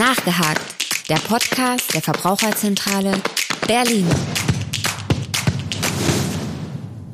Nachgehakt, der Podcast der Verbraucherzentrale Berlin.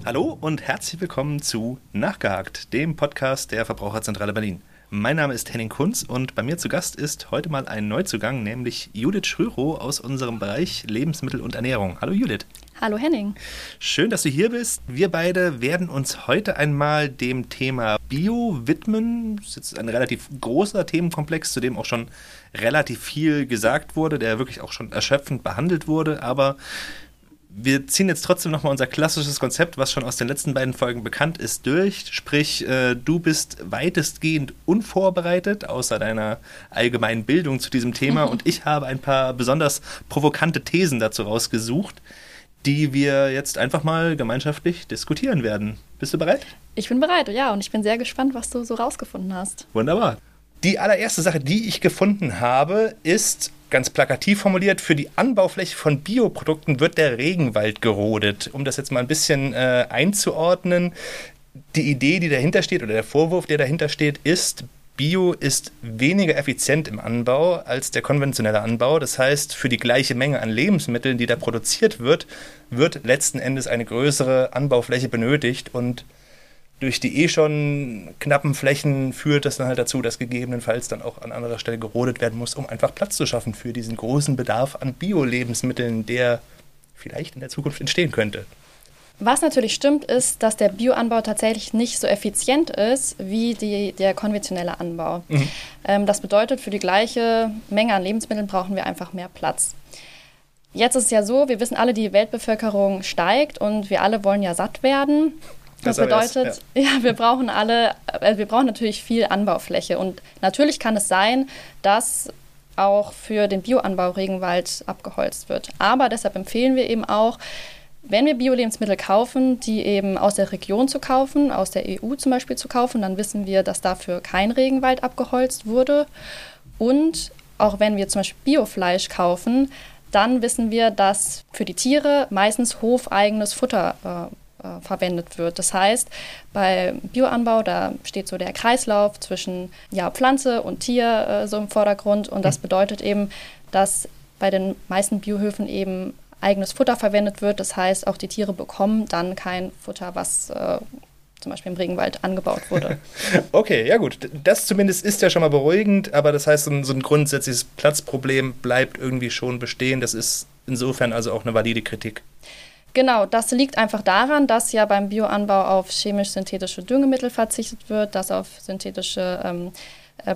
Hallo und herzlich willkommen zu Nachgehakt, dem Podcast der Verbraucherzentrale Berlin. Mein Name ist Henning Kunz und bei mir zu Gast ist heute mal ein Neuzugang, nämlich Judith Schrörow aus unserem Bereich Lebensmittel und Ernährung. Hallo Judith. Hallo Henning. Schön, dass du hier bist. Wir beide werden uns heute einmal dem Thema Bio widmen. Das ist jetzt ein relativ großer Themenkomplex, zu dem auch schon relativ viel gesagt wurde, der wirklich auch schon erschöpfend behandelt wurde, aber wir ziehen jetzt trotzdem nochmal unser klassisches Konzept, was schon aus den letzten beiden Folgen bekannt ist, durch. Sprich, äh, du bist weitestgehend unvorbereitet, außer deiner allgemeinen Bildung zu diesem Thema. Mhm. Und ich habe ein paar besonders provokante Thesen dazu rausgesucht, die wir jetzt einfach mal gemeinschaftlich diskutieren werden. Bist du bereit? Ich bin bereit, ja. Und ich bin sehr gespannt, was du so rausgefunden hast. Wunderbar. Die allererste Sache, die ich gefunden habe, ist ganz plakativ formuliert, für die Anbaufläche von Bioprodukten wird der Regenwald gerodet. Um das jetzt mal ein bisschen äh, einzuordnen, die Idee, die dahinter steht, oder der Vorwurf, der dahinter steht, ist, Bio ist weniger effizient im Anbau als der konventionelle Anbau. Das heißt, für die gleiche Menge an Lebensmitteln, die da produziert wird, wird letzten Endes eine größere Anbaufläche benötigt und durch die eh schon knappen Flächen führt das dann halt dazu, dass gegebenenfalls dann auch an anderer Stelle gerodet werden muss, um einfach Platz zu schaffen für diesen großen Bedarf an Bio-Lebensmitteln, der vielleicht in der Zukunft entstehen könnte. Was natürlich stimmt, ist, dass der Bioanbau tatsächlich nicht so effizient ist wie die, der konventionelle Anbau. Mhm. Ähm, das bedeutet, für die gleiche Menge an Lebensmitteln brauchen wir einfach mehr Platz. Jetzt ist es ja so, wir wissen alle, die Weltbevölkerung steigt und wir alle wollen ja satt werden. Das bedeutet, ja. ja. wir brauchen alle, also wir brauchen natürlich viel Anbaufläche. Und natürlich kann es sein, dass auch für den Bioanbau Regenwald abgeholzt wird. Aber deshalb empfehlen wir eben auch, wenn wir Bio-Lebensmittel kaufen, die eben aus der Region zu kaufen, aus der EU zum Beispiel zu kaufen, dann wissen wir, dass dafür kein Regenwald abgeholzt wurde. Und auch wenn wir zum Beispiel Biofleisch kaufen, dann wissen wir, dass für die Tiere meistens hofeigenes Futter äh, äh, verwendet wird. Das heißt, bei Bioanbau, da steht so der Kreislauf zwischen ja, Pflanze und Tier äh, so im Vordergrund und das hm. bedeutet eben, dass bei den meisten Biohöfen eben eigenes Futter verwendet wird. Das heißt, auch die Tiere bekommen dann kein Futter, was äh, zum Beispiel im Regenwald angebaut wurde. okay, ja gut. Das zumindest ist ja schon mal beruhigend, aber das heißt, so ein, so ein grundsätzliches Platzproblem bleibt irgendwie schon bestehen. Das ist insofern also auch eine valide Kritik. Genau, das liegt einfach daran, dass ja beim Bioanbau auf chemisch-synthetische Düngemittel verzichtet wird, dass auf synthetische ähm, äh,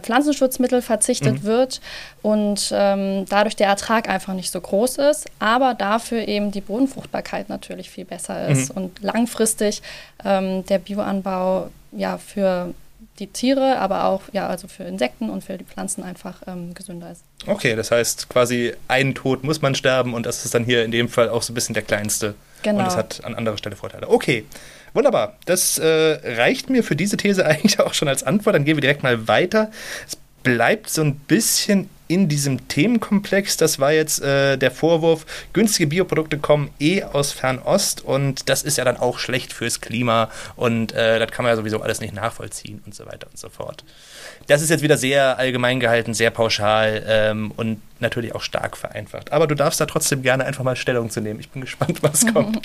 Pflanzenschutzmittel verzichtet mhm. wird und ähm, dadurch der Ertrag einfach nicht so groß ist, aber dafür eben die Bodenfruchtbarkeit natürlich viel besser ist mhm. und langfristig ähm, der Bioanbau ja für die Tiere, aber auch ja, also für Insekten und für die Pflanzen einfach ähm, gesünder ist. Okay, das heißt quasi einen Tod muss man sterben und das ist dann hier in dem Fall auch so ein bisschen der kleinste. Genau. Und es hat an anderer Stelle Vorteile. Okay, wunderbar. Das äh, reicht mir für diese These eigentlich auch schon als Antwort. Dann gehen wir direkt mal weiter. Es bleibt so ein bisschen in diesem Themenkomplex. Das war jetzt äh, der Vorwurf, günstige Bioprodukte kommen eh aus Fernost und das ist ja dann auch schlecht fürs Klima und äh, das kann man ja sowieso alles nicht nachvollziehen und so weiter und so fort. Das ist jetzt wieder sehr allgemein gehalten, sehr pauschal ähm, und natürlich auch stark vereinfacht. Aber du darfst da trotzdem gerne einfach mal Stellung zu nehmen. Ich bin gespannt, was kommt.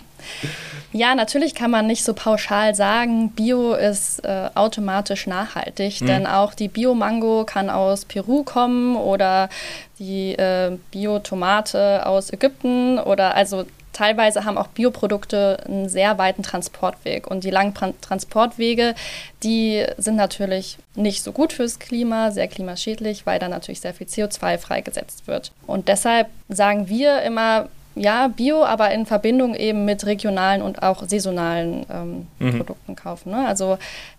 Ja, natürlich kann man nicht so pauschal sagen, Bio ist äh, automatisch nachhaltig, mhm. denn auch die Bio-Mango kann aus Peru kommen oder die äh, Bio-Tomate aus Ägypten oder also teilweise haben auch Bioprodukte einen sehr weiten Transportweg. Und die langen Transportwege, die sind natürlich nicht so gut fürs Klima, sehr klimaschädlich, weil da natürlich sehr viel CO2 freigesetzt wird. Und deshalb sagen wir immer, ja, Bio, aber in Verbindung eben mit regionalen und auch saisonalen ähm, mhm. Produkten kaufen. Ne? Also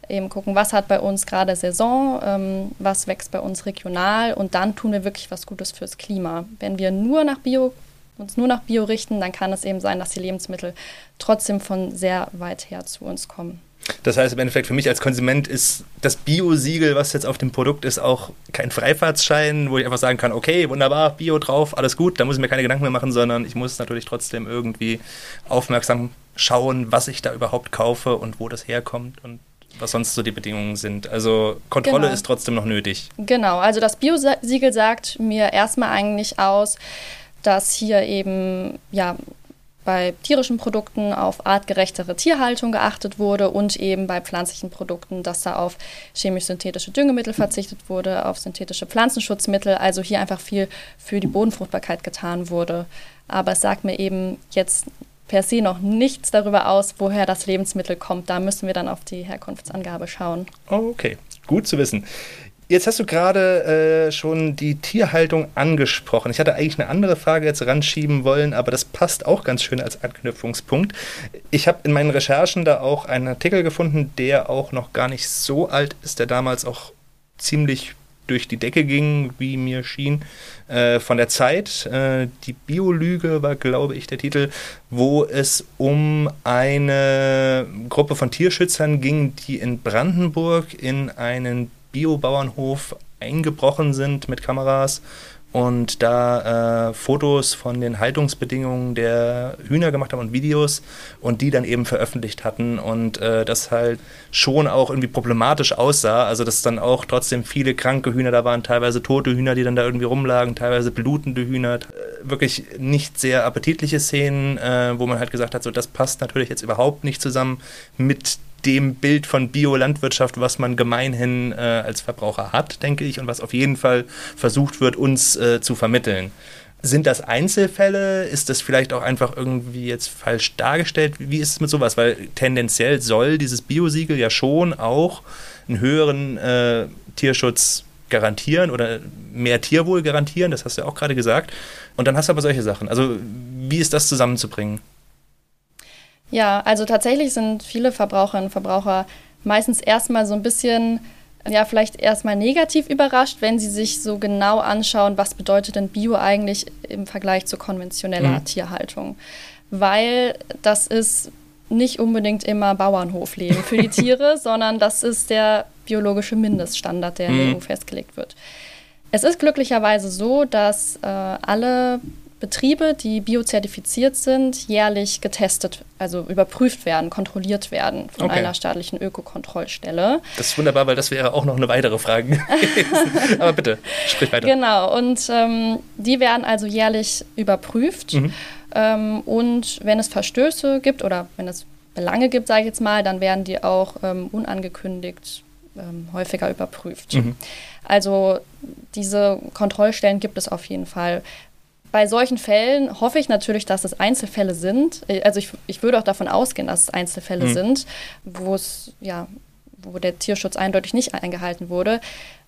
eben gucken, was hat bei uns gerade Saison, ähm, was wächst bei uns regional und dann tun wir wirklich was Gutes fürs Klima. Wenn wir nur nach Bio uns nur nach Bio richten, dann kann es eben sein, dass die Lebensmittel trotzdem von sehr weit her zu uns kommen. Das heißt im Endeffekt für mich als Konsument ist das Bio-Siegel, was jetzt auf dem Produkt ist, auch kein Freifahrtsschein, wo ich einfach sagen kann, okay, wunderbar, Bio drauf, alles gut, da muss ich mir keine Gedanken mehr machen, sondern ich muss natürlich trotzdem irgendwie aufmerksam schauen, was ich da überhaupt kaufe und wo das herkommt und was sonst so die Bedingungen sind. Also Kontrolle Genau. ist trotzdem noch nötig. Genau, also das Biosiegel sagt mir erstmal eigentlich aus, dass hier eben ja bei tierischen Produkten auf artgerechtere Tierhaltung geachtet wurde und eben bei pflanzlichen Produkten, dass da auf chemisch-synthetische Düngemittel verzichtet wurde, auf synthetische Pflanzenschutzmittel, also hier einfach viel für die Bodenfruchtbarkeit getan wurde. Aber es sagt mir eben jetzt per se noch nichts darüber aus, woher das Lebensmittel kommt. Da müssen wir dann auf die Herkunftsangabe schauen. Okay, gut zu wissen. Jetzt hast du gerade äh, schon die Tierhaltung angesprochen. Ich hatte eigentlich eine andere Frage jetzt ranschieben wollen, aber das passt auch ganz schön als Anknüpfungspunkt. Ich habe in meinen Recherchen da auch einen Artikel gefunden, der auch noch gar nicht so alt ist, der damals auch ziemlich durch die Decke ging, wie mir schien, äh, von der Zeit. Äh, die Biolüge war, glaube ich, der Titel, wo es um eine Gruppe von Tierschützern ging, die in Brandenburg in einen Biobauernhof eingebrochen sind mit Kameras und da äh, Fotos von den Haltungsbedingungen der Hühner gemacht haben und Videos und die dann eben veröffentlicht hatten und äh, das halt schon auch irgendwie problematisch aussah. Also dass dann auch trotzdem viele kranke Hühner da waren, teilweise tote Hühner, die dann da irgendwie rumlagen, teilweise blutende Hühner. Äh, wirklich nicht sehr appetitliche Szenen, äh, wo man halt gesagt hat, so das passt natürlich jetzt überhaupt nicht zusammen mit dem Bild von Biolandwirtschaft, was man gemeinhin äh, als Verbraucher hat, denke ich, und was auf jeden Fall versucht wird, uns äh, zu vermitteln. Sind das Einzelfälle? Ist das vielleicht auch einfach irgendwie jetzt falsch dargestellt? Wie ist es mit sowas? Weil tendenziell soll dieses Biosiegel ja schon auch einen höheren äh, Tierschutz garantieren oder mehr Tierwohl garantieren, das hast du ja auch gerade gesagt. Und dann hast du aber solche Sachen. Also wie ist das zusammenzubringen? Ja, also tatsächlich sind viele Verbraucherinnen und Verbraucher meistens erstmal so ein bisschen, ja, vielleicht erstmal negativ überrascht, wenn sie sich so genau anschauen, was bedeutet denn Bio eigentlich im Vergleich zu konventioneller Mhm. Tierhaltung. Weil das ist nicht unbedingt immer Bauernhofleben für die Tiere, sondern das ist der biologische Mindeststandard, der in der Mhm. EU festgelegt wird. Es ist glücklicherweise so, dass äh, alle Betriebe, die biozertifiziert sind, jährlich getestet, also überprüft werden, kontrolliert werden von Okay. einer staatlichen Ökokontrollstelle. Das ist wunderbar, weil das wäre auch noch eine weitere Frage gewesen. Aber bitte, sprich weiter. Genau, und ähm, die werden also jährlich überprüft. Mhm. Ähm, und wenn es Verstöße gibt oder wenn es Belange gibt, sage ich jetzt mal, dann werden die auch ähm, unangekündigt ähm, häufiger überprüft. Mhm. Also diese Kontrollstellen gibt es auf jeden Fall. Bei solchen Fällen hoffe ich natürlich, dass es Einzelfälle sind. Äh, Also ich, ich würde auch davon ausgehen, dass es Einzelfälle Mhm. sind, wo es ja, wo der Tierschutz eindeutig nicht eingehalten wurde.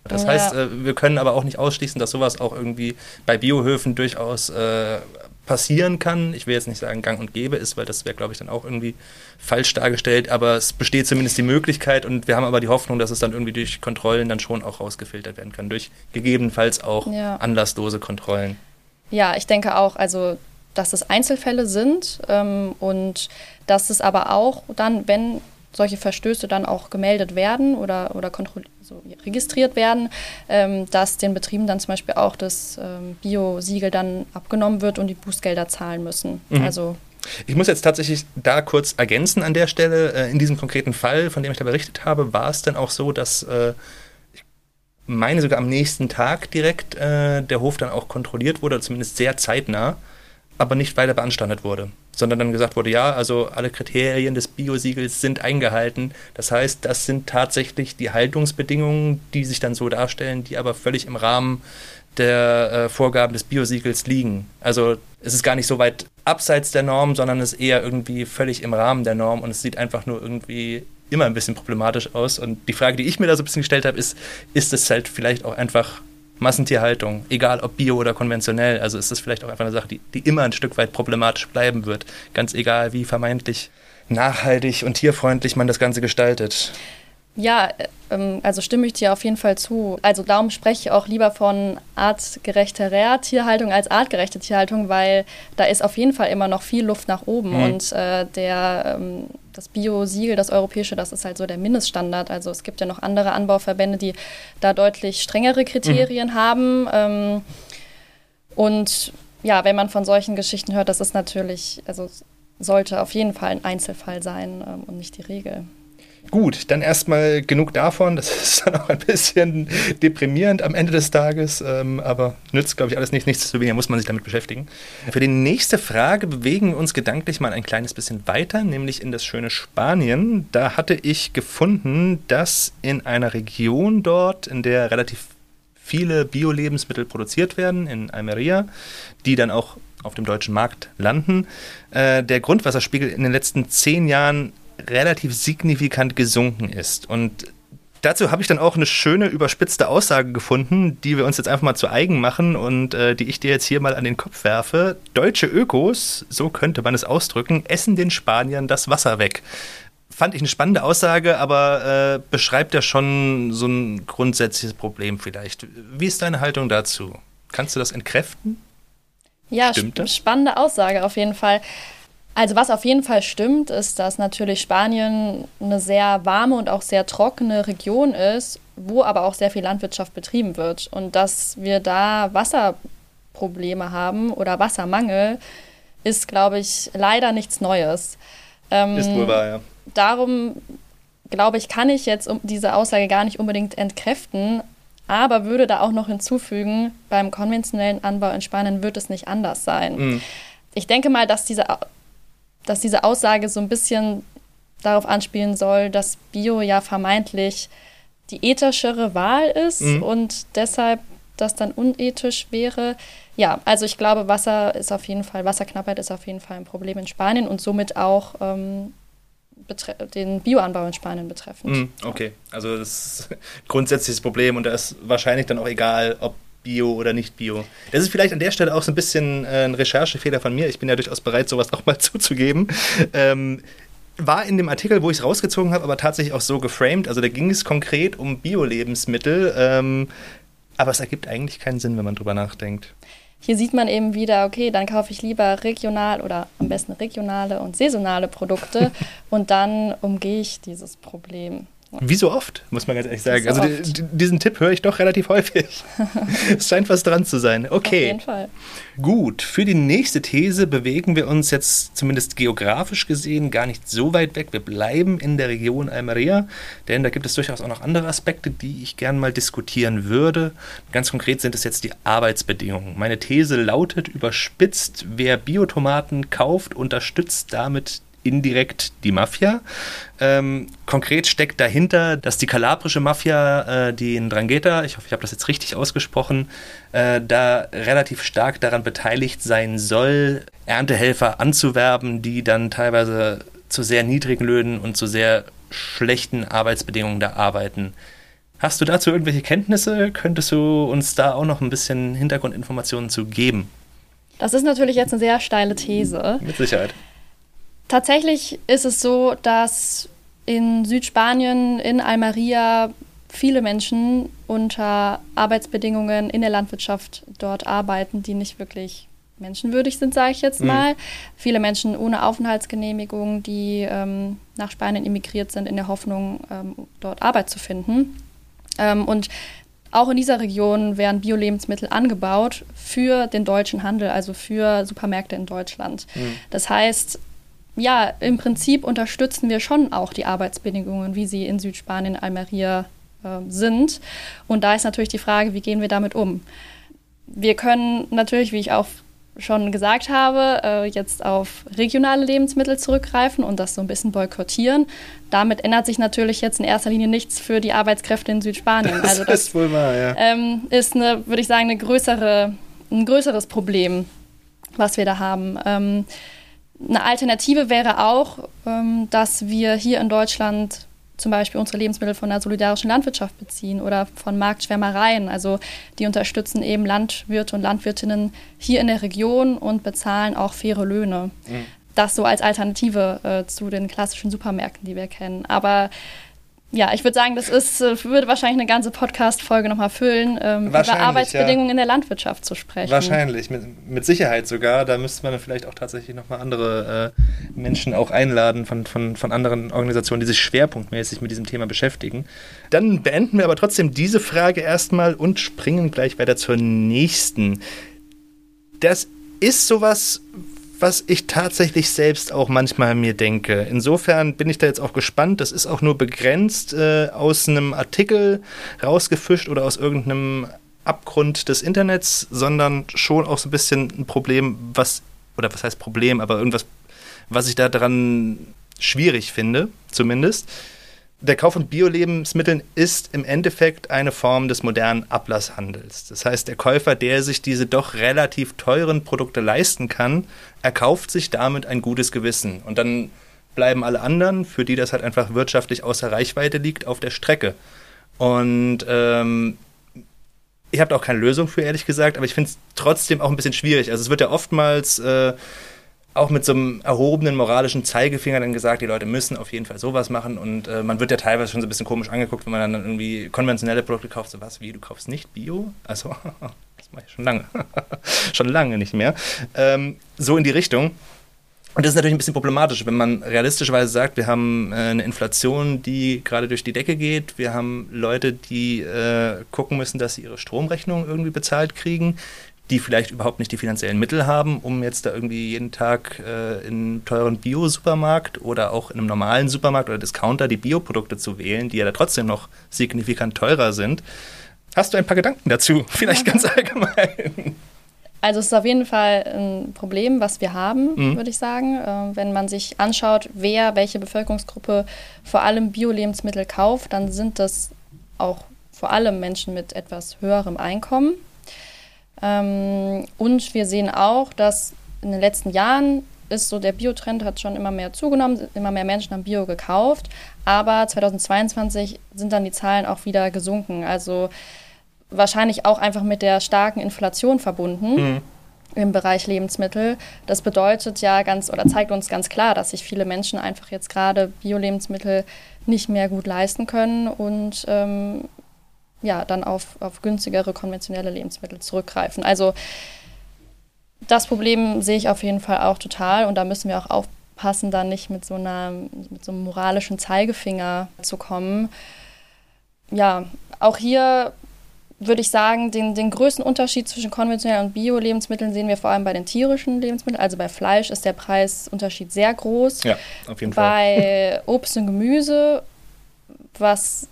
Das Ja. heißt, äh, wir können aber auch nicht ausschließen, dass sowas auch irgendwie bei Biohöfen durchaus äh, passieren kann. Ich will jetzt nicht sagen, gang und gäbe ist, weil das wäre, glaube ich, dann auch irgendwie falsch dargestellt. Aber es besteht zumindest die Möglichkeit und wir haben aber die Hoffnung, dass es dann irgendwie durch Kontrollen dann schon auch rausgefiltert werden kann. Durch gegebenenfalls auch Ja. anlasslose Kontrollen. Ja, ich denke auch, also dass es Einzelfälle sind ähm, und dass es aber auch dann, wenn solche Verstöße dann auch gemeldet werden oder, oder so registriert werden, ähm, dass den Betrieben dann zum Beispiel auch das ähm, Bio-Siegel dann abgenommen wird und die Bußgelder zahlen müssen. Mhm. Also Ich muss jetzt tatsächlich da kurz ergänzen an der Stelle. Äh, In diesem konkreten Fall, von dem ich da berichtet habe, war es dann auch so, dass äh, meine sogar am nächsten Tag direkt äh, der Hof dann auch kontrolliert wurde, zumindest sehr zeitnah, aber nicht weiter beanstandet wurde, sondern dann gesagt wurde, ja, also alle Kriterien des Biosiegels sind eingehalten. Das heißt, das sind tatsächlich die Haltungsbedingungen, die sich dann so darstellen, die aber völlig im Rahmen der äh, Vorgaben des Biosiegels liegen. Also es ist gar nicht so weit abseits der Norm, sondern es ist eher irgendwie völlig im Rahmen der Norm und es sieht einfach nur irgendwie immer ein bisschen problematisch aus. Und die Frage, die ich mir da so ein bisschen gestellt habe, ist, ist es halt vielleicht auch einfach Massentierhaltung, egal ob bio oder konventionell. Also ist das vielleicht auch einfach eine Sache, die, die immer ein Stück weit problematisch bleiben wird. Ganz egal, wie vermeintlich nachhaltig und tierfreundlich man das Ganze gestaltet. Ja, ähm, also stimme ich dir auf jeden Fall zu. Also darum spreche ich auch lieber von artgerechterer Tierhaltung als artgerechte Tierhaltung, weil da ist auf jeden Fall immer noch viel Luft nach oben. Mhm. Und äh, der, ähm, das Bio-Siegel, das europäische, das ist halt so der Mindeststandard. Also es gibt ja noch andere Anbauverbände, die da deutlich strengere Kriterien haben. Ähm, und ja, wenn man von solchen Geschichten hört, das ist natürlich, also sollte auf jeden Fall ein Einzelfall sein ähm, und nicht die Regel. Gut, dann erstmal genug davon. Das ist dann auch ein bisschen deprimierend am Ende des Tages, ähm, aber nützt, glaube ich, alles nichts. Nichtsdestoweniger muss man sich damit beschäftigen. Für die nächste Frage bewegen wir uns gedanklich mal ein kleines bisschen weiter, nämlich in das schöne Spanien. Da hatte ich gefunden, dass in einer Region dort, in der relativ viele Bio-Lebensmittel produziert werden, in Almeria, die dann auch auf dem deutschen Markt landen, äh, der Grundwasserspiegel in den letzten zehn Jahren relativ signifikant gesunken ist. Und dazu habe ich dann auch eine schöne überspitzte Aussage gefunden, die wir uns jetzt einfach mal zu eigen machen und äh, die ich dir jetzt hier mal an den Kopf werfe. Deutsche Ökos, so könnte man es ausdrücken, essen den Spaniern das Wasser weg. Fand ich eine spannende Aussage, aber äh, beschreibt ja schon so ein grundsätzliches Problem vielleicht. Wie ist deine Haltung dazu? Kannst du das entkräften? Ja, Stimmt das? spannende Aussage auf jeden Fall. Also was auf jeden Fall stimmt, ist, dass natürlich Spanien eine sehr warme und auch sehr trockene Region ist, wo aber auch sehr viel Landwirtschaft betrieben wird. Und dass wir da Wasserprobleme haben oder Wassermangel, ist, glaube ich, leider nichts Neues. Ähm, ist wohl wahr, ja. Darum, glaube ich, kann ich jetzt diese Aussage gar nicht unbedingt entkräften, aber würde da auch noch hinzufügen, beim konventionellen Anbau in Spanien wird es nicht anders sein. Mhm. Ich denke mal, dass diese dass diese Aussage so ein bisschen darauf anspielen soll, dass Bio ja vermeintlich die ethischere Wahl ist mhm. und deshalb das dann unethisch wäre. Ja, also ich glaube, Wasser ist auf jeden Fall, Wasserknappheit ist auf jeden Fall ein Problem in Spanien und somit auch ähm, den Bioanbau in Spanien betreffend. Mhm, okay, also das ist ein grundsätzliches Problem und da ist wahrscheinlich dann auch egal, ob Bio oder nicht Bio. Das ist vielleicht an der Stelle auch so ein bisschen äh, ein Recherchefehler von mir. Ich bin ja durchaus bereit, sowas auch mal zuzugeben. Ähm, war in dem Artikel, wo ich es rausgezogen habe, aber tatsächlich auch so geframed. Also da ging es konkret um Bio-Lebensmittel. Ähm, aber es ergibt eigentlich keinen Sinn, wenn man drüber nachdenkt. Hier sieht man eben wieder, okay, dann kaufe ich lieber regional oder am besten regionale und saisonale Produkte und dann umgehe ich dieses Problem. Wie so oft, muss man ganz ehrlich sagen. So also diesen Tipp höre ich doch relativ häufig. es scheint was dran zu sein. Okay. Auf jeden Fall. Gut, für die nächste These bewegen wir uns jetzt zumindest geografisch gesehen gar nicht so weit weg. Wir bleiben in der Region Almeria, denn da gibt es durchaus auch noch andere Aspekte, die ich gern mal diskutieren würde. Ganz konkret sind es jetzt die Arbeitsbedingungen. Meine These lautet überspitzt, wer Biotomaten kauft, unterstützt damit indirekt die Mafia. Ähm, konkret steckt dahinter, dass die kalabrische Mafia, äh, die in Drangheta, ich hoffe, ich habe das jetzt richtig ausgesprochen, äh, da relativ stark daran beteiligt sein soll, Erntehelfer anzuwerben, die dann teilweise zu sehr niedrigen Löhnen und zu sehr schlechten Arbeitsbedingungen da arbeiten. Hast du dazu irgendwelche Kenntnisse? Könntest du uns da auch noch ein bisschen Hintergrundinformationen zu geben? Das ist natürlich jetzt eine sehr steile These. Mit Sicherheit. Tatsächlich ist es so, dass in Südspanien, in Almeria, viele Menschen unter Arbeitsbedingungen in der Landwirtschaft dort arbeiten, die nicht wirklich menschenwürdig sind, sage ich jetzt mhm. mal. Mhm. Viele Menschen ohne Aufenthaltsgenehmigung, die ähm, nach Spanien emigriert sind, in der Hoffnung, ähm, dort Arbeit zu finden. Ähm, und auch in dieser Region werden Bio-Lebensmittel angebaut für den deutschen Handel, also für Supermärkte in Deutschland. Mhm. Das heißt, ja, im Prinzip unterstützen wir schon auch die Arbeitsbedingungen, wie sie in Südspanien, Almeria äh, sind. Und da ist natürlich die Frage, wie gehen wir damit um? Wir können natürlich, wie ich auch schon gesagt habe, äh, jetzt auf regionale Lebensmittel zurückgreifen und das so ein bisschen boykottieren. Damit ändert sich natürlich jetzt in erster Linie nichts für die Arbeitskräfte in Südspanien. Das also das ist wohl wahr, ja. Ähm, ist eine, würde ich sagen, eine größere, ein größeres Problem, was wir da haben. Ähm, eine Alternative wäre auch, ähm, dass wir hier in Deutschland zum Beispiel unsere Lebensmittel von der solidarischen Landwirtschaft beziehen oder von Marktschwärmereien. Also die unterstützen eben Landwirte und Landwirtinnen hier in der Region und bezahlen auch faire Löhne. Mhm. Das so als Alternative äh, zu den klassischen Supermärkten, die wir kennen. Aber ja, ich würde sagen, das ist, äh, würde wahrscheinlich eine ganze Podcast-Folge nochmal füllen, ähm, über Arbeitsbedingungen ja. in der Landwirtschaft zu sprechen. Wahrscheinlich, mit, mit Sicherheit sogar. Da müsste man vielleicht auch tatsächlich nochmal andere äh, Menschen auch einladen von, von, von anderen Organisationen, die sich schwerpunktmäßig mit diesem Thema beschäftigen. Dann beenden wir aber trotzdem diese Frage erstmal und springen gleich weiter zur nächsten. Das ist sowas, was ich tatsächlich selbst auch manchmal mir denke. Insofern bin ich da jetzt auch gespannt. Das ist auch nur begrenzt äh, aus einem Artikel rausgefischt oder aus irgendeinem Abgrund des Internets, sondern schon auch so ein bisschen ein Problem, was, oder was heißt Problem, aber irgendwas, was ich da dran schwierig finde, zumindest. Der Kauf von Bio-Lebensmitteln ist im Endeffekt eine Form des modernen Ablasshandels. Das heißt, der Käufer, der sich diese doch relativ teuren Produkte leisten kann, erkauft sich damit ein gutes Gewissen. Und dann bleiben alle anderen, für die das halt einfach wirtschaftlich außer Reichweite liegt, auf der Strecke. Und ähm, ich habe da auch keine Lösung für, ehrlich gesagt, aber ich finde es trotzdem auch ein bisschen schwierig. Also es wird ja oftmals äh, auch mit so einem erhobenen moralischen Zeigefinger dann gesagt, die Leute müssen auf jeden Fall sowas machen und äh, man wird ja teilweise schon so ein bisschen komisch angeguckt, wenn man dann irgendwie konventionelle Produkte kauft, so was, wie, du kaufst nicht Bio? Also, das mache ich schon lange, schon lange nicht mehr. Ähm, so in die Richtung. Und das ist natürlich ein bisschen problematisch, wenn man realistischerweise sagt, wir haben äh, eine Inflation, die gerade durch die Decke geht. Wir haben Leute, die äh, gucken müssen, dass sie ihre Stromrechnung irgendwie bezahlt kriegen die vielleicht überhaupt nicht die finanziellen Mittel haben, um jetzt da irgendwie jeden Tag äh, in einem teuren Bio-Supermarkt oder auch in einem normalen Supermarkt oder Discounter die Bioprodukte zu wählen, die ja da trotzdem noch signifikant teurer sind. Hast du ein paar Gedanken dazu? Vielleicht ganz allgemein. Also es ist auf jeden Fall ein Problem, was wir haben, mhm. würde ich sagen. Äh, wenn man sich anschaut, wer welche Bevölkerungsgruppe vor allem Bio-Lebensmittel kauft, dann sind das auch vor allem Menschen mit etwas höherem Einkommen. Ähm, und wir sehen auch, dass in den letzten Jahren ist so, der Biotrend hat schon immer mehr zugenommen, immer mehr Menschen haben Bio gekauft, aber 2022 sind dann die Zahlen auch wieder gesunken. Also wahrscheinlich auch einfach mit der starken Inflation verbunden. Mhm. im Bereich Lebensmittel. Das bedeutet ja ganz oder zeigt uns ganz klar, dass sich viele Menschen einfach jetzt gerade Bio-Lebensmittel nicht mehr gut leisten können und ähm, ja, dann auf, auf günstigere konventionelle Lebensmittel zurückgreifen. Also das Problem sehe ich auf jeden Fall auch total und da müssen wir auch aufpassen, dann nicht mit so, einer, mit so einem moralischen Zeigefinger zu kommen. Ja, auch hier würde ich sagen, den, den größten Unterschied zwischen konventionellen und Bio-Lebensmitteln sehen wir vor allem bei den tierischen Lebensmitteln. Also bei Fleisch ist der Preisunterschied sehr groß. Ja, auf jeden Fall. Bei Obst und Gemüse, was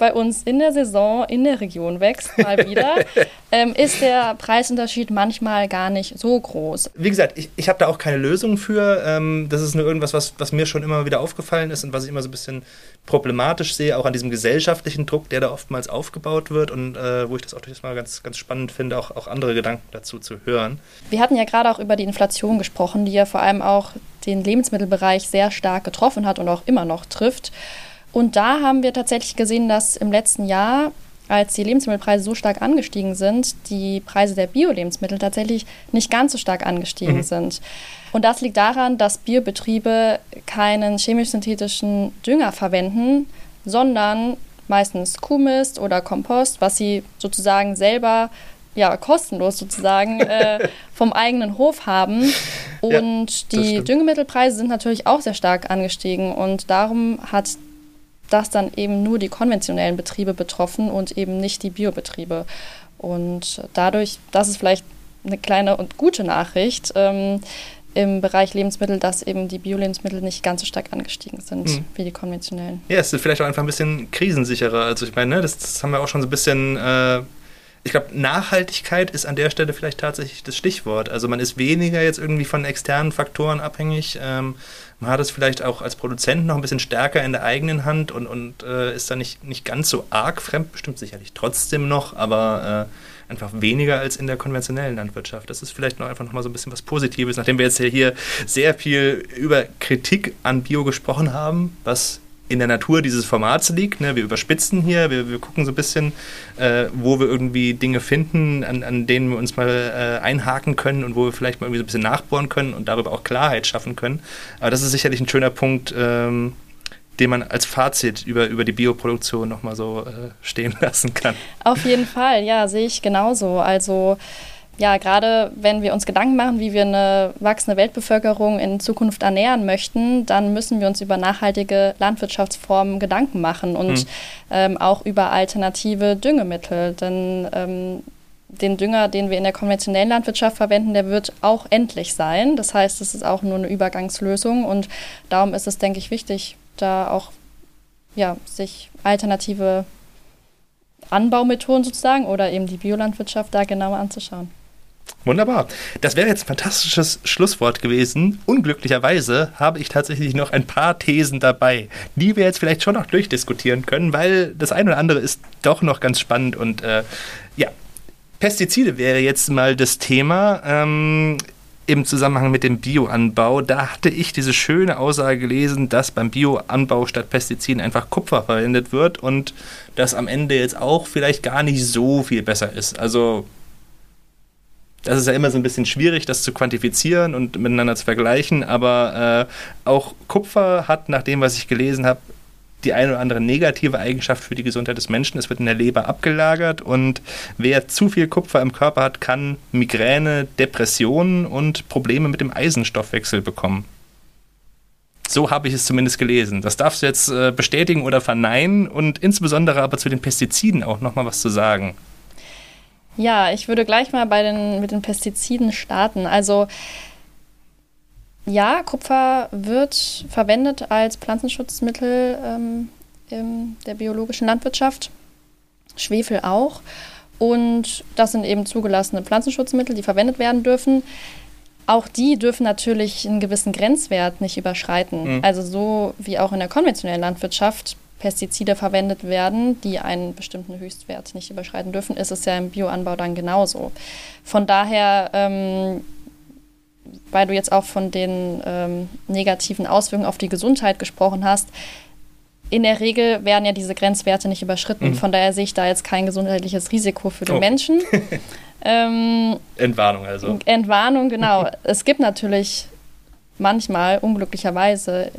bei uns in der Saison in der Region wächst, mal wieder, ähm, ist der Preisunterschied manchmal gar nicht so groß. Wie gesagt, ich, ich habe da auch keine Lösung für. Ähm, das ist nur irgendwas, was, was mir schon immer wieder aufgefallen ist und was ich immer so ein bisschen problematisch sehe, auch an diesem gesellschaftlichen Druck, der da oftmals aufgebaut wird und äh, wo ich das auch durchaus mal ganz, ganz spannend finde, auch, auch andere Gedanken dazu zu hören. Wir hatten ja gerade auch über die Inflation gesprochen, die ja vor allem auch den Lebensmittelbereich sehr stark getroffen hat und auch immer noch trifft. Und da haben wir tatsächlich gesehen, dass im letzten Jahr, als die Lebensmittelpreise so stark angestiegen sind, die Preise der Bio-Lebensmittel tatsächlich nicht ganz so stark angestiegen mhm. sind. Und das liegt daran, dass Biobetriebe keinen chemisch-synthetischen Dünger verwenden, sondern meistens Kuhmist oder Kompost, was sie sozusagen selber ja, kostenlos sozusagen äh, vom eigenen Hof haben. Und ja, die Düngemittelpreise sind natürlich auch sehr stark angestiegen. Und darum hat das dann eben nur die konventionellen Betriebe betroffen und eben nicht die Biobetriebe. Und dadurch, das ist vielleicht eine kleine und gute Nachricht ähm, im Bereich Lebensmittel, dass eben die Bio-Lebensmittel nicht ganz so stark angestiegen sind mhm. wie die konventionellen. Ja, es ist vielleicht auch einfach ein bisschen krisensicherer. Also ich meine, ne, das, das haben wir auch schon so ein bisschen äh ich glaube, Nachhaltigkeit ist an der Stelle vielleicht tatsächlich das Stichwort. Also man ist weniger jetzt irgendwie von externen Faktoren abhängig. Ähm, man hat es vielleicht auch als Produzent noch ein bisschen stärker in der eigenen Hand und, und äh, ist da nicht, nicht ganz so arg fremd, bestimmt sicherlich trotzdem noch, aber äh, einfach weniger als in der konventionellen Landwirtschaft. Das ist vielleicht noch einfach noch mal so ein bisschen was Positives, nachdem wir jetzt hier sehr viel über Kritik an Bio gesprochen haben, was in der Natur dieses Formats liegt. Ne? Wir überspitzen hier, wir, wir gucken so ein bisschen, äh, wo wir irgendwie Dinge finden, an, an denen wir uns mal äh, einhaken können und wo wir vielleicht mal irgendwie so ein bisschen nachbohren können und darüber auch Klarheit schaffen können. Aber das ist sicherlich ein schöner Punkt, ähm, den man als Fazit über, über die Bioproduktion nochmal so äh, stehen lassen kann. Auf jeden Fall, ja, sehe ich genauso. Also ja, gerade wenn wir uns Gedanken machen, wie wir eine wachsende Weltbevölkerung in Zukunft ernähren möchten, dann müssen wir uns über nachhaltige Landwirtschaftsformen Gedanken machen und mhm. ähm, auch über alternative Düngemittel. Denn ähm, den Dünger, den wir in der konventionellen Landwirtschaft verwenden, der wird auch endlich sein. Das heißt, es ist auch nur eine Übergangslösung und darum ist es, denke ich, wichtig, da auch ja, sich alternative Anbaumethoden sozusagen oder eben die Biolandwirtschaft da genauer anzuschauen. Wunderbar. Das wäre jetzt ein fantastisches Schlusswort gewesen. Unglücklicherweise habe ich tatsächlich noch ein paar Thesen dabei, die wir jetzt vielleicht schon noch durchdiskutieren können, weil das eine oder andere ist doch noch ganz spannend und äh, ja. Pestizide wäre jetzt mal das Thema. Ähm, im Zusammenhang mit dem Bioanbau, da hatte ich diese schöne Aussage gelesen, dass beim Bioanbau statt Pestiziden einfach Kupfer verwendet wird und das am Ende jetzt auch vielleicht gar nicht so viel besser ist. Also das ist ja immer so ein bisschen schwierig, das zu quantifizieren und miteinander zu vergleichen, aber äh, auch Kupfer hat, nach dem, was ich gelesen habe, die eine oder andere negative Eigenschaft für die Gesundheit des Menschen. Es wird in der Leber abgelagert und wer zu viel Kupfer im Körper hat, kann Migräne, Depressionen und Probleme mit dem Eisenstoffwechsel bekommen. So habe ich es zumindest gelesen. Das darfst du jetzt äh, bestätigen oder verneinen und insbesondere aber zu den Pestiziden auch nochmal was zu sagen. Ja, ich würde gleich mal bei den, mit den Pestiziden starten. Also ja, Kupfer wird verwendet als Pflanzenschutzmittel ähm, in der biologischen Landwirtschaft, Schwefel auch. Und das sind eben zugelassene Pflanzenschutzmittel, die verwendet werden dürfen. Auch die dürfen natürlich einen gewissen Grenzwert nicht überschreiten. Mhm. Also so wie auch in der konventionellen Landwirtschaft Pestizide verwendet werden, die einen bestimmten Höchstwert nicht überschreiten dürfen, ist es ja im Bioanbau dann genauso. Von daher ähm, weil du jetzt auch von den ähm, negativen Auswirkungen auf die Gesundheit gesprochen hast, in der Regel werden ja diese Grenzwerte nicht überschritten. Mhm. Von daher sehe ich da jetzt kein gesundheitliches Risiko für den oh. Menschen. ähm, Entwarnung also. Entwarnung, genau. es gibt natürlich manchmal unglücklicherweise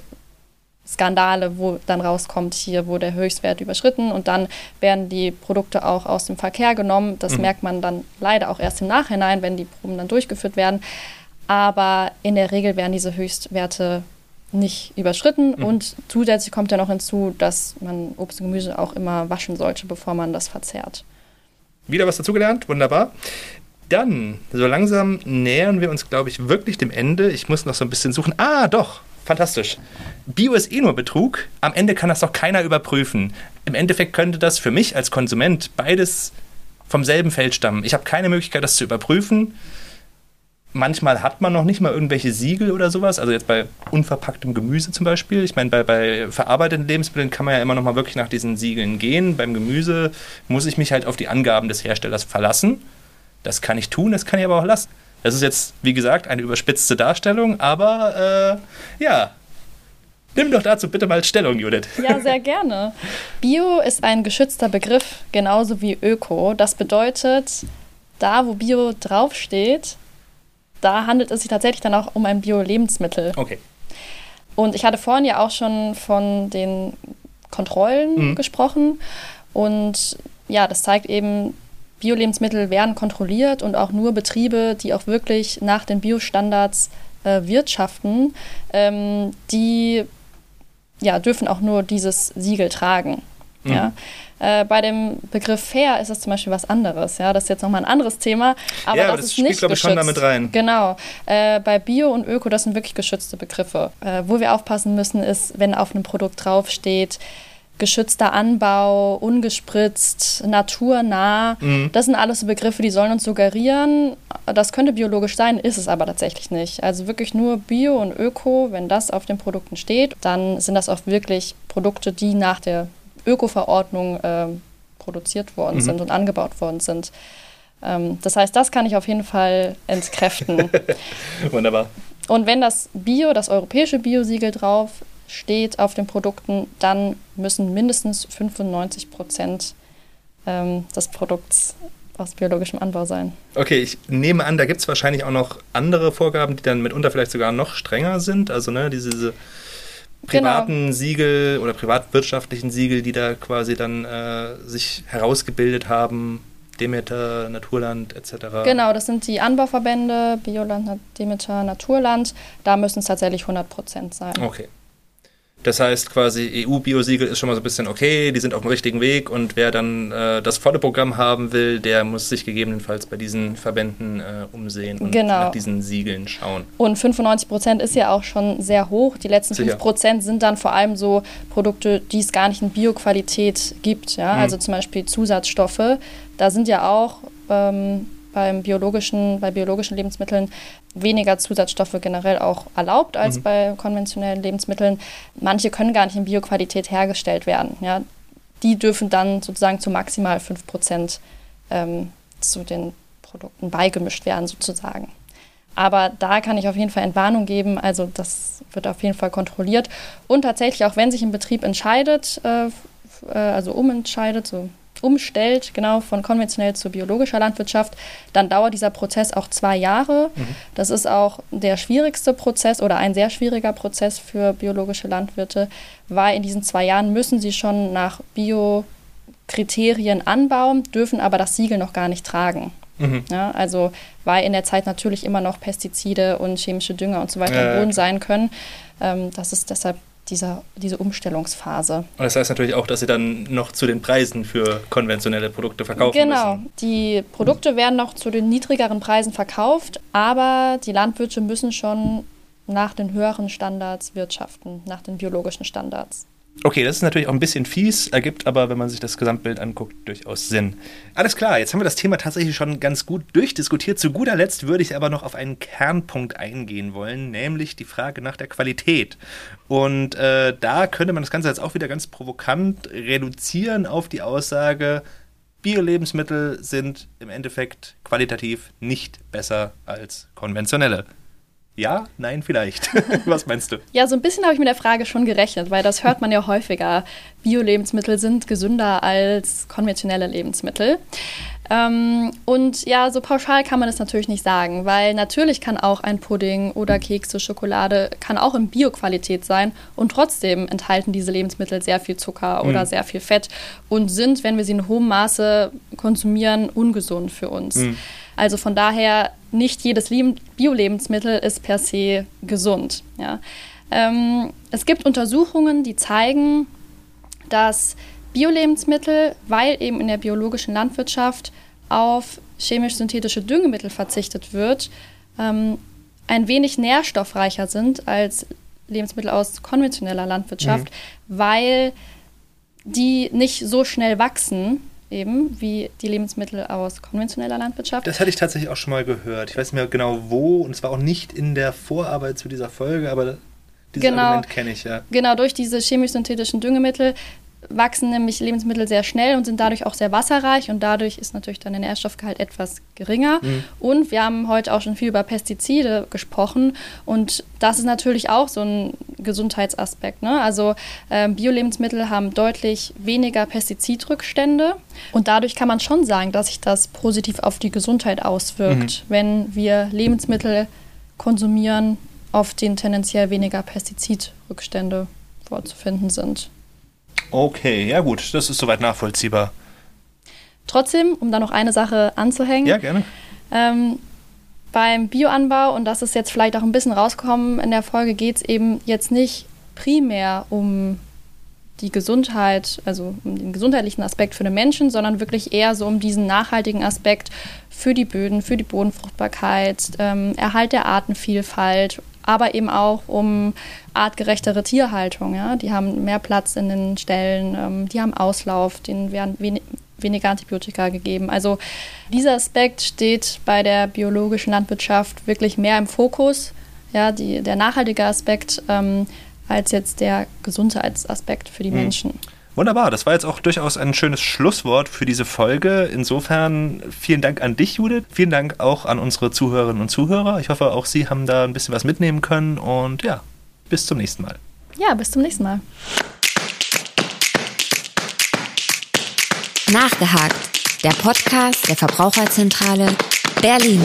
Skandale, wo dann rauskommt, hier wurde der Höchstwert überschritten und dann werden die Produkte auch aus dem Verkehr genommen. Das mhm. merkt man dann leider auch erst im Nachhinein, wenn die Proben dann durchgeführt werden aber in der Regel werden diese Höchstwerte nicht überschritten mhm. und zusätzlich kommt ja noch hinzu, dass man Obst und Gemüse auch immer waschen sollte, bevor man das verzehrt. Wieder was dazugelernt, wunderbar. Dann, so langsam nähern wir uns, glaube ich, wirklich dem Ende. Ich muss noch so ein bisschen suchen. Ah, doch, fantastisch. Bio ist eh nur Betrug. Am Ende kann das doch keiner überprüfen. Im Endeffekt könnte das für mich als Konsument beides vom selben Feld stammen. Ich habe keine Möglichkeit, das zu überprüfen. Manchmal hat man noch nicht mal irgendwelche Siegel oder sowas. Also jetzt bei unverpacktem Gemüse zum Beispiel. Ich meine, bei, bei verarbeiteten Lebensmitteln kann man ja immer noch mal wirklich nach diesen Siegeln gehen. Beim Gemüse muss ich mich halt auf die Angaben des Herstellers verlassen. Das kann ich tun, das kann ich aber auch lassen. Das ist jetzt, wie gesagt, eine überspitzte Darstellung, aber äh, ja, Nimm doch dazu bitte mal Stellung, Judith. Ja, sehr gerne. Bio ist ein geschützter Begriff, genauso wie Öko. Das bedeutet, da wo Bio draufsteht, da handelt es sich tatsächlich dann auch um ein Bio-Lebensmittel. Okay. Und ich hatte vorhin ja auch schon von den Kontrollen mhm. gesprochen. Und ja, das zeigt eben, Bio-Lebensmittel werden kontrolliert und auch nur Betriebe, die auch wirklich nach den Biostandards äh, wirtschaften, ähm, die ja, dürfen auch nur dieses Siegel tragen. Mhm. Ja. Äh, bei dem Begriff fair ist es zum Beispiel was anderes. Ja, das ist jetzt nochmal ein anderes Thema. Aber ja, das, das ist spielt, nicht glaube ich, schon damit rein. Genau. Äh, bei Bio und Öko, das sind wirklich geschützte Begriffe. Äh, wo wir aufpassen müssen, ist, wenn auf einem Produkt draufsteht, geschützter Anbau, ungespritzt, naturnah. Mhm. Das sind alles so Begriffe, die sollen uns suggerieren, das könnte biologisch sein, ist es aber tatsächlich nicht. Also wirklich nur Bio und Öko, wenn das auf den Produkten steht, dann sind das auch wirklich Produkte, die nach der Öko-Verordnung äh, produziert worden mhm. sind und angebaut worden sind. Ähm, das heißt, das kann ich auf jeden Fall entkräften. Wunderbar. Und wenn das Bio, das europäische Biosiegel drauf steht auf den Produkten, dann müssen mindestens 95 Prozent ähm, des Produkts aus biologischem Anbau sein. Okay, ich nehme an, da gibt es wahrscheinlich auch noch andere Vorgaben, die dann mitunter vielleicht sogar noch strenger sind. Also ne, diese privaten genau. Siegel oder privatwirtschaftlichen Siegel, die da quasi dann äh, sich herausgebildet haben, Demeter, Naturland etc. Genau, das sind die Anbauverbände, Bioland, Demeter, Naturland. Da müssen es tatsächlich 100 Prozent sein. Okay. Das heißt quasi EU-Biosiegel ist schon mal so ein bisschen okay, die sind auf dem richtigen Weg und wer dann äh, das volle Programm haben will, der muss sich gegebenenfalls bei diesen Verbänden äh, umsehen und Genau. nach diesen Siegeln schauen. Und 95 Prozent ist ja auch schon sehr hoch. Die letzten Sicher. 5 Prozent sind dann vor allem so Produkte, die es gar nicht in Bioqualität gibt. Ja? Mhm. Also zum Beispiel Zusatzstoffe. Da sind ja auch ähm, beim biologischen, bei biologischen Lebensmitteln weniger Zusatzstoffe generell auch erlaubt als Mhm. bei konventionellen Lebensmitteln. Manche können gar nicht in Bioqualität hergestellt werden. Ja? Die dürfen dann sozusagen zu maximal 5 Prozent ähm, zu den Produkten beigemischt werden, sozusagen. Aber da kann ich auf jeden Fall Entwarnung geben. Also das wird auf jeden Fall kontrolliert. Und tatsächlich, auch wenn sich ein Betrieb entscheidet, äh, äh, also umentscheidet, so umstellt, genau von konventionell zu biologischer Landwirtschaft, dann dauert dieser Prozess auch zwei Jahre. Das ist auch der schwierigste Prozess oder ein sehr schwieriger Prozess für biologische Landwirte, weil in diesen zwei Jahren müssen sie schon nach Bio-Kriterien anbauen, dürfen aber das Siegel noch gar nicht tragen. Mhm. Ja, also weil in der Zeit natürlich immer noch Pestizide und chemische Dünger und so weiter Ja, ja, im Boden klar. sein können. Ähm, das ist deshalb dieser, diese Umstellungsphase. Und das heißt natürlich auch, dass sie dann noch zu den Preisen für konventionelle Produkte verkaufen genau. müssen. Die Produkte werden noch zu den niedrigeren Preisen verkauft, aber die Landwirte müssen schon nach den höheren Standards wirtschaften, nach den biologischen Standards. Okay, das ist natürlich auch ein bisschen fies, ergibt aber, wenn man sich das Gesamtbild anguckt, durchaus Sinn. Alles klar, jetzt haben wir das Thema tatsächlich schon ganz gut durchdiskutiert. Zu guter Letzt würde ich aber noch auf einen Kernpunkt eingehen wollen, nämlich die Frage nach der Qualität. Und äh, da könnte man das Ganze jetzt auch wieder ganz provokant reduzieren auf die Aussage, Bio-Lebensmittel sind im Endeffekt qualitativ nicht besser als konventionelle. Ja, nein, vielleicht. Was meinst du? Ja, so ein bisschen habe ich mit der Frage schon gerechnet, weil das hört man ja häufiger. Bio-Lebensmittel sind gesünder als konventionelle Lebensmittel. Ähm, und ja, so pauschal kann man das natürlich nicht sagen, weil natürlich kann auch ein Pudding oder Kekse, Schokolade, kann auch in Bio-Qualität sein und trotzdem enthalten diese Lebensmittel sehr viel Zucker oder sehr viel Fett und sind, wenn wir sie in hohem Maße konsumieren, ungesund für uns. Also von daher, nicht jedes Leben- Bio-Lebensmittel ist per se gesund. Ja. Ähm, es gibt Untersuchungen, die zeigen, dass Bio-Lebensmittel, weil eben in der biologischen Landwirtschaft auf chemisch-synthetische Düngemittel verzichtet wird, ähm, ein wenig nährstoffreicher sind als Lebensmittel aus konventioneller Landwirtschaft, weil die nicht so schnell wachsen, eben wie die Lebensmittel aus konventioneller Landwirtschaft. Das hatte ich tatsächlich auch schon mal gehört. Ich weiß nicht mehr genau wo und es war auch nicht in der Vorarbeit zu dieser Folge, aber dieses Genau. Argument kenne ich ja. Genau, durch diese chemisch-synthetischen Düngemittel wachsen nämlich Lebensmittel sehr schnell und sind dadurch auch sehr wasserreich und dadurch ist natürlich dann der Nährstoffgehalt etwas geringer. Und wir haben heute auch schon viel über Pestizide gesprochen und das ist natürlich auch so ein Gesundheitsaspekt. Ne? Also ähm, Bio-Lebensmittel haben deutlich weniger Pestizidrückstände und dadurch kann man schon sagen, dass sich das positiv auf die Gesundheit auswirkt, wenn wir Lebensmittel konsumieren, auf denen tendenziell weniger Pestizidrückstände vorzufinden sind. Okay, ja gut, das ist soweit nachvollziehbar. Trotzdem, um da noch eine Sache anzuhängen, Ja, gerne. ähm, beim Bioanbau, und das ist jetzt vielleicht auch ein bisschen rausgekommen in der Folge, geht es eben jetzt nicht primär um die Gesundheit, also um den gesundheitlichen Aspekt für den Menschen, sondern wirklich eher so um diesen nachhaltigen Aspekt für die Böden, für die Bodenfruchtbarkeit, ähm, Erhalt der Artenvielfalt, aber eben auch um artgerechtere Tierhaltung. Ja? Die haben mehr Platz in den Ställen, ähm, die haben Auslauf, denen werden wenig, weniger Antibiotika gegeben. Also dieser Aspekt steht bei der biologischen Landwirtschaft wirklich mehr im Fokus, ja, die, der nachhaltige Aspekt, ähm, als jetzt der Gesundheitsaspekt für die Menschen. Wunderbar, das war jetzt auch durchaus ein schönes Schlusswort für diese Folge. Insofern vielen Dank an dich, Judith. Vielen Dank auch an unsere Zuhörerinnen und Zuhörer. Ich hoffe, auch Sie haben da ein bisschen was mitnehmen können. Und ja, bis zum nächsten Mal. Ja, bis zum nächsten Mal. Nachgehakt. Der Podcast der Verbraucherzentrale Berlin.